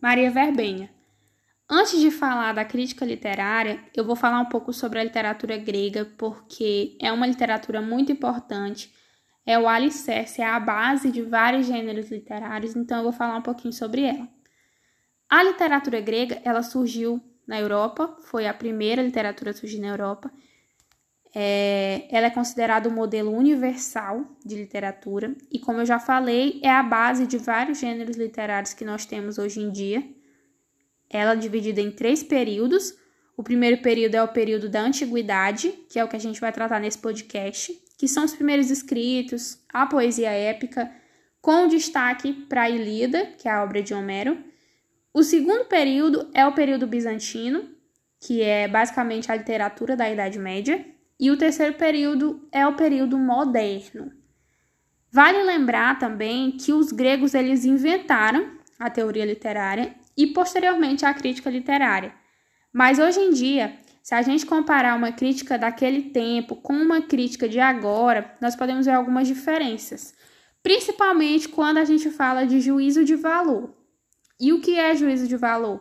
Maria Verbenha. Antes de falar da crítica literária, eu vou falar um pouco sobre a literatura grega, porque é uma literatura muito importante, é o alicerce, é a base de vários gêneros literários, então eu vou falar um pouquinho sobre ela. A literatura grega, ela surgiu na Europa, foi a primeira literatura a surgir na Europa. É, ela é considerada o um modelo universal de literatura e, como eu já falei, é a base de vários gêneros literários que nós temos hoje em dia. Ela é dividida em três períodos. O primeiro período é o período da antiguidade, que é o que a gente vai tratar nesse podcast, que são os primeiros escritos, a poesia épica, com destaque para a Ilíada, que é a obra de Homero. O segundo período é o período bizantino, que é basicamente a literatura da Idade Média, e o terceiro período é o período moderno. Vale lembrar também que os gregos eles inventaram a teoria literária e posteriormente a crítica literária. Mas hoje em dia, se a gente comparar uma crítica daquele tempo com uma crítica de agora, nós podemos ver algumas diferenças, principalmente quando a gente fala de juízo de valor. E o que é juízo de valor?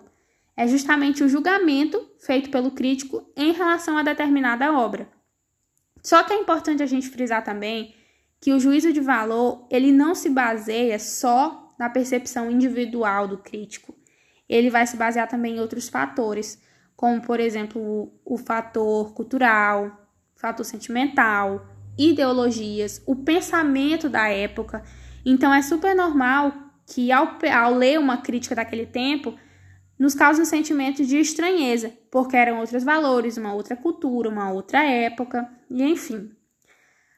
É justamente o julgamento feito pelo crítico em relação a determinada obra. Só que é importante a gente frisar também que o juízo de valor, ele não se baseia só na percepção individual do crítico ele vai se basear também em outros fatores, como, por exemplo, o, fator cultural, fator sentimental, ideologias, o pensamento da época. Então, é super normal que, ao, ao ler uma crítica daquele tempo, nos cause um sentimento de estranheza, porque eram outros valores, uma outra cultura, uma outra época, e enfim.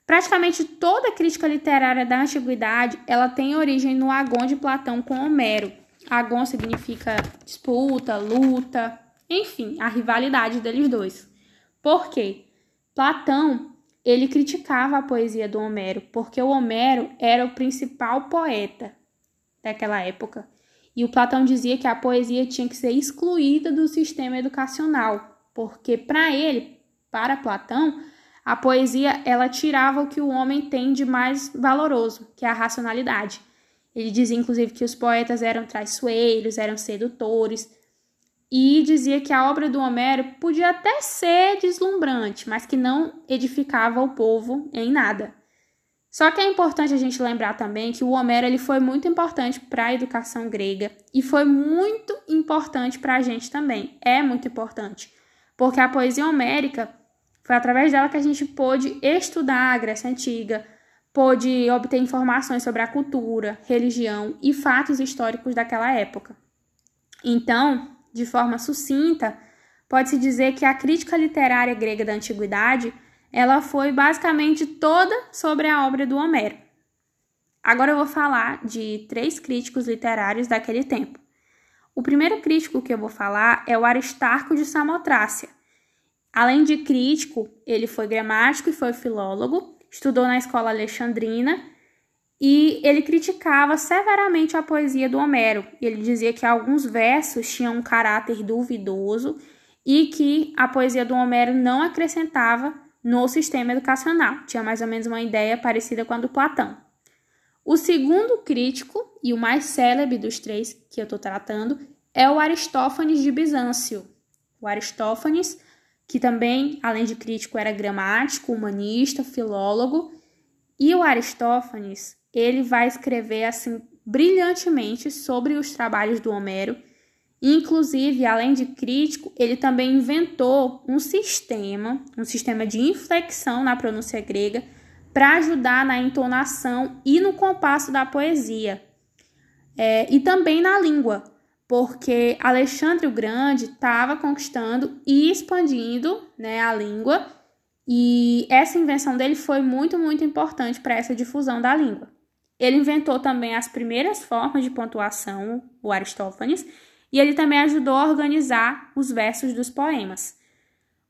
Praticamente toda crítica literária da antiguidade, ela tem origem no Agão de Platão com Homero, Agon significa disputa, luta, enfim, a rivalidade deles dois. Por quê? Platão, ele criticava a poesia do Homero, porque o Homero era o principal poeta daquela época. E o Platão dizia que a poesia tinha que ser excluída do sistema educacional, porque para ele, para Platão, a poesia ela tirava o que o homem tem de mais valoroso, que é a racionalidade. Ele dizia, inclusive, que os poetas eram traiçoeiros, eram sedutores, e dizia que a obra do Homero podia até ser deslumbrante, mas que não edificava o povo em nada. Só que é importante a gente lembrar também que o Homero ele foi muito importante para a educação grega e foi muito importante para a gente também. É muito importante, porque a poesia homérica foi através dela que a gente pôde estudar a Grécia Antiga, pôde obter informações sobre a cultura, religião e fatos históricos daquela época. Então, de forma sucinta, pode-se dizer que a crítica literária grega da antiguidade, ela foi basicamente toda sobre a obra do Homero. Agora eu vou falar de três críticos literários daquele tempo. O primeiro crítico que eu vou falar é o Aristarco de Samotrácia. Além de crítico, ele foi gramático e foi filólogo, estudou na escola alexandrina e ele criticava severamente a poesia do Homero. Ele dizia que alguns versos tinham um caráter duvidoso e que a poesia do Homero não acrescentava no sistema educacional. Tinha mais ou menos uma ideia parecida com a do Platão. O segundo crítico, e o mais célebre dos três que eu estou tratando, é o Aristófanes de Bizâncio. O Aristófanes que também, além de crítico, era gramático, humanista, filólogo. E o Aristófanes, ele vai escrever assim brilhantemente sobre os trabalhos do Homero. Inclusive, além de crítico, ele também inventou um sistema, um sistema de inflexão na pronúncia grega, para ajudar na entonação e no compasso da poesia, é, e também na língua porque Alexandre o Grande estava conquistando e expandindo né, a língua, e essa invenção dele foi muito, muito importante para essa difusão da língua. Ele inventou também as primeiras formas de pontuação, o Aristófanes, e ele também ajudou a organizar os versos dos poemas.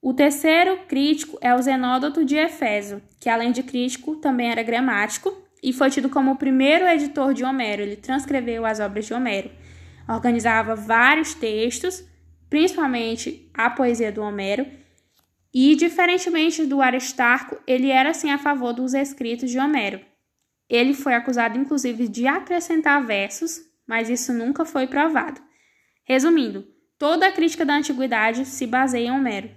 O terceiro crítico é o Zenódoto de Efésio, que além de crítico também era gramático e foi tido como o primeiro editor de Homero. Ele transcreveu as obras de Homero organizava vários textos, principalmente a poesia do Homero, e diferentemente do Aristarco, ele era assim a favor dos escritos de Homero. Ele foi acusado inclusive de acrescentar versos, mas isso nunca foi provado. Resumindo, toda a crítica da antiguidade se baseia em Homero.